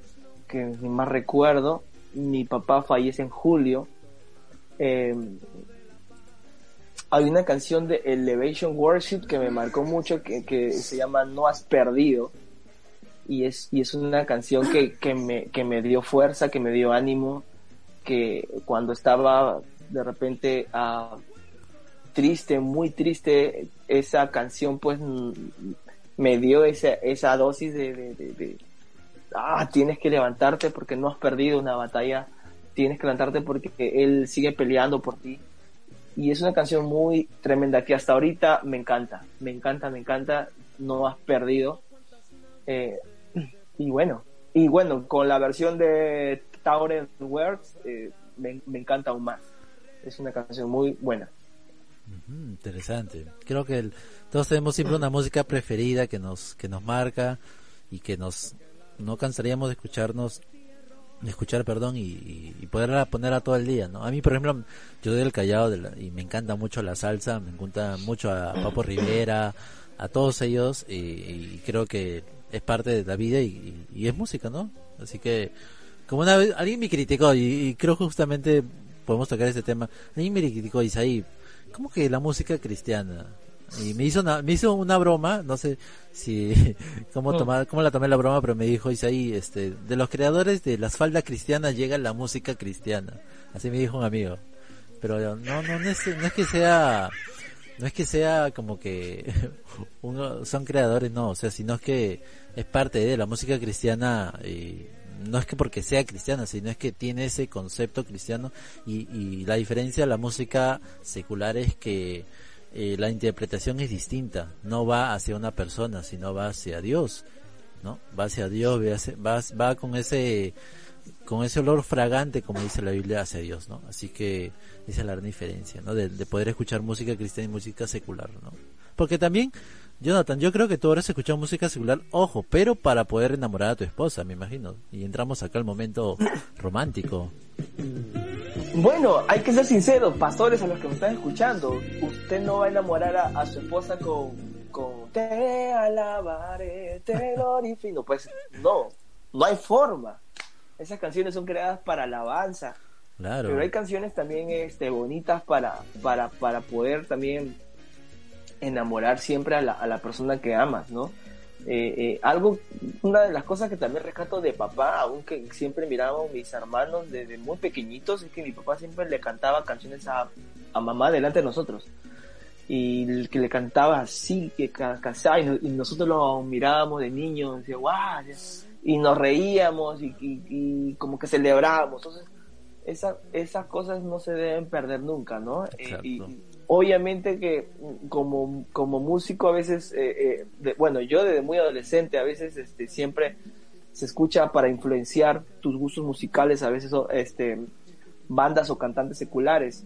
que ni más recuerdo, mi papá fallece en julio, eh, hay una canción de Elevation Worship que me marcó mucho que, que se llama No has perdido. Y es, y es una canción que, que, me, que me dio fuerza, que me dio ánimo, que cuando estaba de repente ah, triste, muy triste, esa canción pues mm, me dio esa, esa dosis de, ah, tienes que levantarte porque no has perdido una batalla, tienes que levantarte porque él sigue peleando por ti. Y es una canción muy tremenda que hasta ahorita me encanta, me encanta, me encanta, no has perdido. Eh, y bueno, y bueno, con la versión de Tower Words eh, me, me encanta aún más. Es una canción muy buena. Interesante. Creo que el, todos tenemos siempre una música preferida que nos que nos marca y que nos no cansaríamos de escucharnos de escuchar perdón y, y, poderla poner todo el día no a mí por ejemplo yo soy del Callao y me encanta mucho la salsa me encanta mucho a Papo Rivera a todos ellos y, creo que es parte de la vida y, es música no así que como una vez alguien me criticó y, creo justamente podemos tocar ese tema. Alguien me criticó Isaí ¿cómo que la música cristiana y me hizo una, me hizo una broma, no sé si (laughs) cómo tomar, cómo la tomé la broma, pero me dijo Isaí, este, de los creadores de las faldas cristianas llega la música cristiana. Así me dijo un amigo. Pero no, no, no es, no es que sea, no es que sea como que (laughs) uno, son creadores, no, o sea, sino es que es parte de la música cristiana y no es que porque sea cristiana, sino es que tiene ese concepto cristiano y, y la diferencia de la música secular es que eh, la interpretación es distinta, no va hacia una persona, sino va hacia Dios, ¿no? Va hacia Dios, va, va con ese con ese olor fragante, como dice la Biblia, hacia Dios, ¿no? Así que esa es la gran diferencia, ¿no? De, poder escuchar música cristiana y música secular, ¿no? Porque también, Jonathan, yo creo que tú ahora escuchado música secular, ojo, pero para poder enamorar a tu esposa, me imagino. Y entramos acá al momento romántico. Bueno, hay que ser sinceros, pastores a los que me están escuchando. Usted no va a enamorar a, su esposa con, con te alabaré, te glorifico. Pues no, no hay forma. Esas canciones son creadas para alabanza. Claro. Pero hay canciones también este, bonitas para, para, para poder también enamorar siempre a la, a la persona que amas, ¿no? Eh, eh, algo, una de las cosas que también rescato de papá, aunque siempre mirábamos mis hermanos desde muy pequeñitos, es que mi papá siempre le cantaba canciones a, a mamá delante de nosotros. Y que le cantaba así, que cantaba, y, nosotros lo mirábamos de niños, y, y nos reíamos y, y, como que celebrábamos. Entonces, esa, esas cosas no se deben perder nunca, ¿no? Eh, obviamente que mm, como, como músico a veces, eh, eh, bueno, yo desde muy adolescente a veces este, siempre se escucha para influenciar tus gustos musicales, a veces este, bandas o cantantes seculares.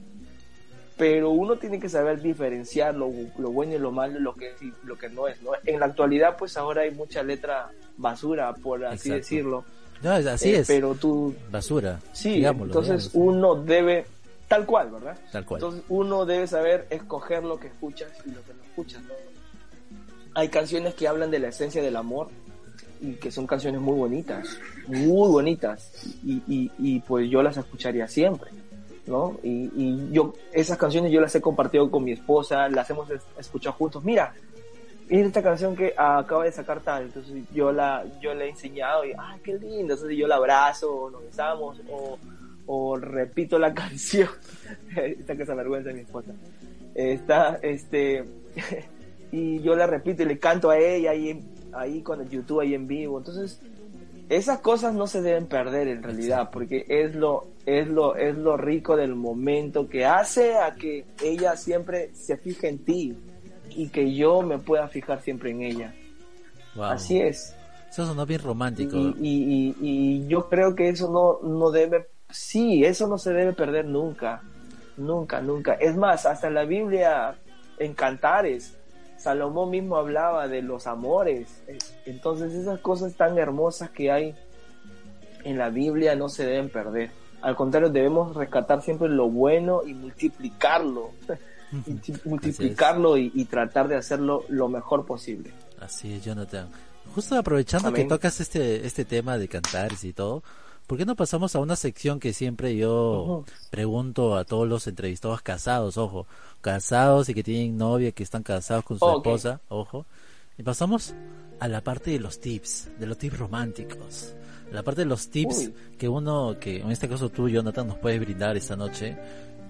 Pero uno tiene que saber diferenciar lo, bueno y lo malo, lo que, lo que no es, ¿no? En la actualidad, pues ahora hay mucha letra basura, por así decirlo. No, así eh, es. Pero tú... Basura. Sí, entonces uno debe Tal cual, ¿verdad? Tal cual. Entonces uno debe saber escoger lo que escuchas y lo que no escuchas. Hay canciones que hablan de la esencia del amor y que son canciones muy bonitas, muy bonitas y, y, y pues yo las escucharía siempre. ¿no? Y, y, yo, esas canciones yo las he compartido con mi esposa, las hemos escuchado juntos. Mira, mira esta canción que acaba de sacar tal, entonces yo la, yo le he enseñado y, ay, qué lindo, entonces yo la abrazo, nos besamos, o, o repito la (laughs) canción. Esta que se avergüenza mi esposa. Está, este, (laughs) y yo la repito y le canto a ella ahí, ahí con el YouTube, ahí en vivo. Entonces, esas cosas no se deben perder en realidad, porque es lo, es lo, es lo rico del momento que hace a que ella siempre se fije en ti y que yo me pueda fijar siempre en ella. Así es. Eso sonó bien romántico. Y, y, y, yo creo que eso no, no debe Sí, eso no se debe perder nunca, nunca, nunca. Es más, hasta en la Biblia, en Cantares, Salomón mismo hablaba de los amores. Entonces esas cosas tan hermosas que hay en la Biblia no se deben perder. Al contrario, debemos rescatar siempre lo bueno y multiplicarlo. (laughs) multiplicarlo y, tratar de hacerlo lo mejor posible. Así es, Jonathan. Justo aprovechando que tocas este, este tema de cantares y todo, ¿Por qué no pasamos a una sección que siempre yo pregunto a todos los entrevistados casados, ojo, casados y que tienen novia, que están casados con su esposa, ojo, y pasamos a la parte de los tips, de los tips románticos, la parte de los tips que uno, que en este caso tú, Jonathan, nos puedes brindar esta noche,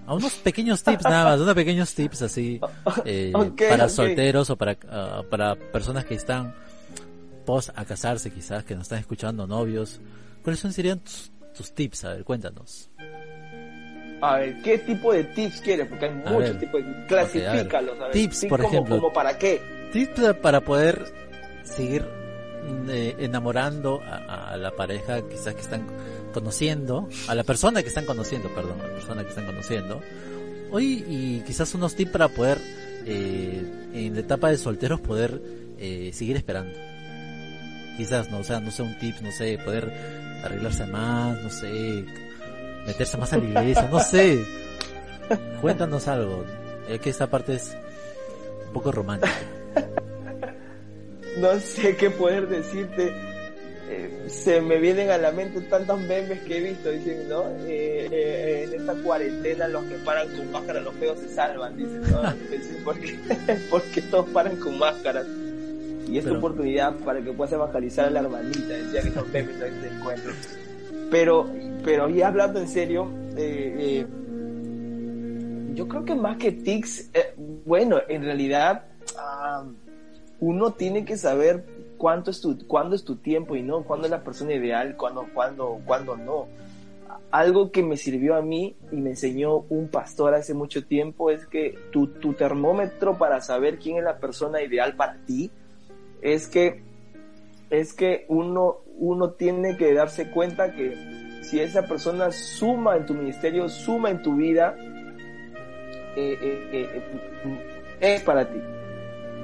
a unos pequeños tips nada más, unos pequeños tips así (laughs) eh, para solteros o para, ah, para personas que están post a casarse quizás, que nos están escuchando, novios, ¿Cuáles serían tus, tips? A ver, cuéntanos. A ver, ¿qué tipo de tips quieres? Porque hay muchos tipos de... Clasifícalos. tips, por ejemplo. ¿Como para qué? Tips para poder seguir mm, eh, enamorando a, la pareja quizás que están conociendo, a la persona que están conociendo, perdón, a la persona que están conociendo. Hoy y quizás unos tips para poder eh, en la etapa de solteros poder eh, seguir esperando. Quizás, no, o sea, no sé, un tip, no sé, poder arreglarse más, no sé, meterse más a la iglesia, no sé. Cuéntanos algo. Es que esta parte es un poco romántica. No sé qué poder decirte. Eh, se me vienen a la mente tantos memes que he visto, dicen, ¿no? Eh, eh, en esta cuarentena los que paran con máscara, los feos se salvan, dicen, ¿no? (laughs) porque, porque (laughs) todos paran con máscaras. Y esta oportunidad para que puedas evangelizar a la hermanita, decían esos memes de este encuentro. Pero, pero ya hablando en serio, eh, yo creo que más que tics, eh, bueno, en realidad ah, uno tiene que saber cuánto es tu, cuándo es tu tiempo y no, cuándo es la persona ideal, cuándo, cuándo, cuándo no. Algo que me sirvió a mí y me enseñó un pastor hace mucho tiempo es que tu, tu termómetro para saber quién es la persona ideal para ti es que, es que uno, uno tiene que darse cuenta que si esa persona suma en tu ministerio, suma en tu vida, eh, eh, eh, es para ti.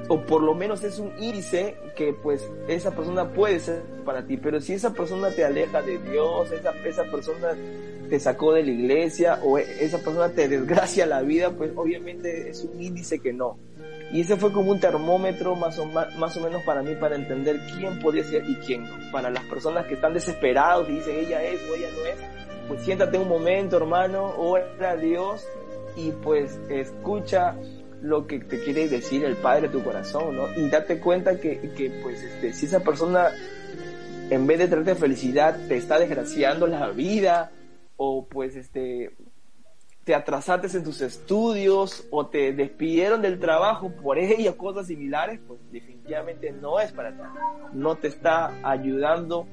O por lo menos es un índice que pues esa persona puede ser para ti. Pero si esa persona te aleja de Dios, esa, esa persona te sacó de la iglesia o esa persona te desgracia la vida, pues obviamente es un índice que no. Y ese fue como un termómetro más o, más o menos para mí para entender quién podía ser y quién no. Para las personas que están desesperados y dicen ella es o ella no es, pues siéntate un momento hermano, ora a Dios y pues escucha lo que te quiere decir el Padre de tu corazón, ¿no? Y date cuenta que, que pues este, si esa persona en vez de traerte felicidad te está desgraciando la vida o pues este te atrasaste en tus estudios o te despidieron del trabajo por ello, cosas similares, pues definitivamente no es para ti. No te está ayudando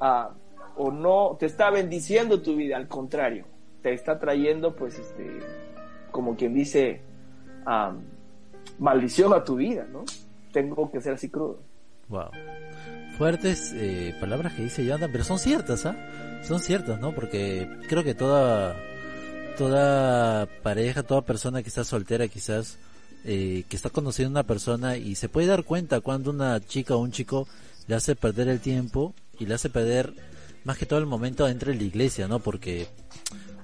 a, o no te está bendiciendo tu vida, al contrario, te está trayendo pues este como quien dice, maldición a tu vida, ¿no? Tengo que ser así crudo. Wow. Fuertes eh, palabras que dice Jonathan, pero son ciertas, ¿ah? Son ciertas, ¿no? Porque creo que toda, toda pareja, toda persona que está soltera quizás, eh, que está conociendo a una persona y se puede dar cuenta cuando una chica o un chico le hace perder el tiempo y le hace perder más que todo el momento dentro de la iglesia, ¿no? Porque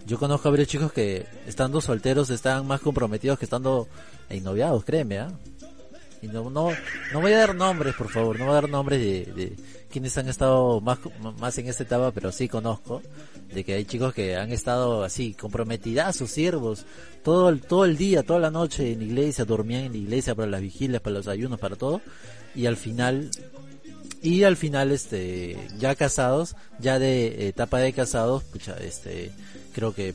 yo conozco a varios chicos que estando solteros están más comprometidos que estando noviados, créeme, ¿ah? Y no, no, no voy a dar nombres, por favor, no voy a dar nombres de, de quienes han estado más, más en esta etapa, pero sí conozco de que hay chicos que han estado así, sus siervos, todo el, todo el día, toda la noche en iglesia, dormían en la iglesia para las vigilias, para los ayunos, para todo, y al final y al final este ya casados ya de etapa de casados pucha este creo que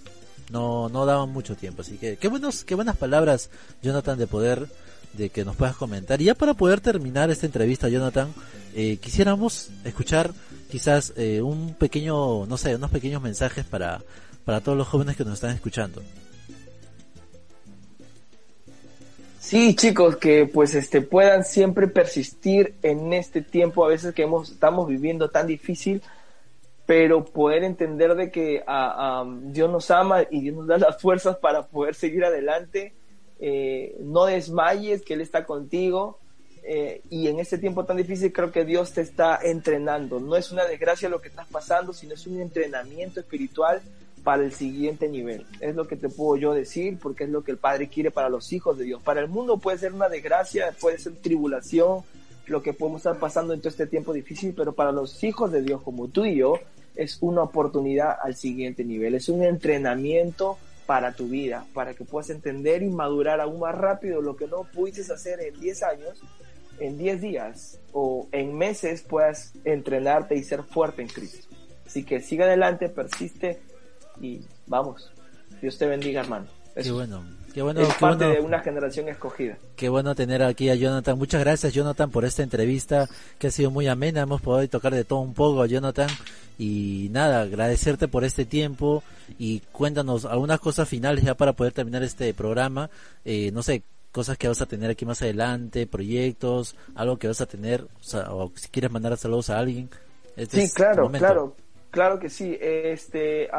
no, no daban mucho tiempo. Así que qué, buenos, qué buenas palabras, Jonathan, de poder, de que nos puedas comentar. Y ya para poder terminar esta entrevista, Jonathan, eh, quisiéramos escuchar quizás eh, un pequeño, no sé, unos pequeños mensajes para, para todos los jóvenes que nos están escuchando. Sí, chicos, que pues este puedan siempre persistir en este tiempo a veces que hemos, estamos viviendo tan difícil, pero poder entender de que uh, Dios nos ama y Dios nos da las fuerzas para poder seguir adelante. Eh, no desmayes, que Él está contigo. Eh, y en este tiempo tan difícil creo que Dios te está entrenando. No es una desgracia lo que estás pasando, sino es un entrenamiento espiritual para el siguiente nivel. Es lo que te puedo yo decir, porque es lo que el Padre quiere para los hijos de Dios. Para el mundo puede ser una desgracia, puede ser tribulación, lo que podemos estar pasando en todo este tiempo difícil, pero para los hijos de Dios como tú y yo, es una oportunidad al siguiente nivel, es un entrenamiento para tu vida, para que puedas entender y madurar aún más rápido lo que no pudiste hacer en 10 años, en 10 días o en meses puedas entrenarte y ser fuerte en Cristo. Así que sigue adelante, persiste y vamos. Dios te bendiga, hermano. Qué bueno. Qué bueno, es parte de una generación escogida. Qué bueno tener aquí a Jonathan. Muchas gracias, Jonathan, por esta entrevista que ha sido muy amena. Hemos podido tocar de todo un poco, Jonathan. Y nada, agradecerte por este tiempo y cuéntanos algunas cosas finales ya para poder terminar este programa. Eh, no sé, cosas que vas a tener aquí más adelante, proyectos, algo que vas a tener, o, si quieres mandar saludos a alguien. Este sí, claro, claro, claro que sí. Este,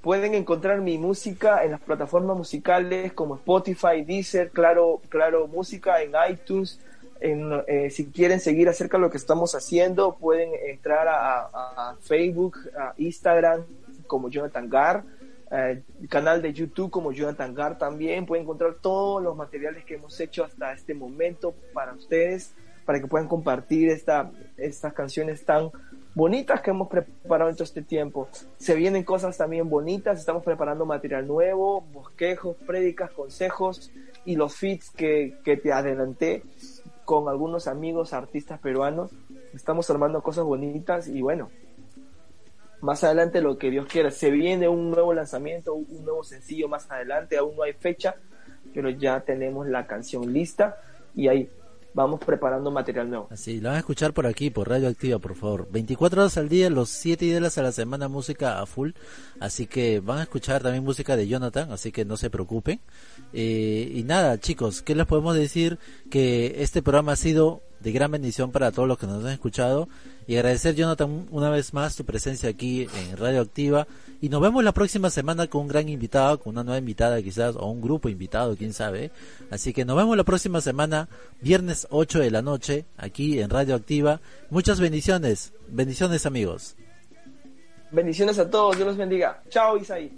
pueden encontrar mi música en las plataformas musicales como Spotify, Deezer, Claro, Claro Música, en iTunes. En, eh, si quieren seguir acerca de lo que estamos haciendo, pueden entrar a, Facebook, a Instagram como Jonathan Gar, eh, canal de YouTube como Jonathan Gar también. Pueden encontrar todos los materiales que hemos hecho hasta este momento para ustedes, para que puedan compartir esta, estas canciones tan bonitas que hemos preparado en todo este tiempo. Se vienen cosas también bonitas, estamos preparando material nuevo, bosquejos, prédicas, consejos y los feeds que, que te adelanté con algunos amigos artistas peruanos. Estamos armando cosas bonitas y bueno, más adelante lo que Dios quiera. Se viene un nuevo lanzamiento, un nuevo sencillo más adelante, aún no hay fecha, pero ya tenemos la canción lista y ahí vamos preparando material nuevo. Así, lo van a escuchar por aquí, por Radio Activa, por favor. 24 horas al día, los 7 días a la semana, música a full. Así que van a escuchar también música de Jonathan, así que no se preocupen. Eh, y nada, chicos, ¿qué les podemos decir? Que este programa ha sido de gran bendición para todos los que nos han escuchado. Y agradecer, Jonathan, una vez más tu presencia aquí en Radio Activa. Y nos vemos la próxima semana con un gran invitado, con una nueva invitada quizás, o un grupo invitado, quién sabe. Así que nos vemos la próxima semana, viernes 8 de la noche, aquí en Radio Activa. Muchas bendiciones. Bendiciones, amigos. Bendiciones a todos. Dios los bendiga. Chao, Isaí.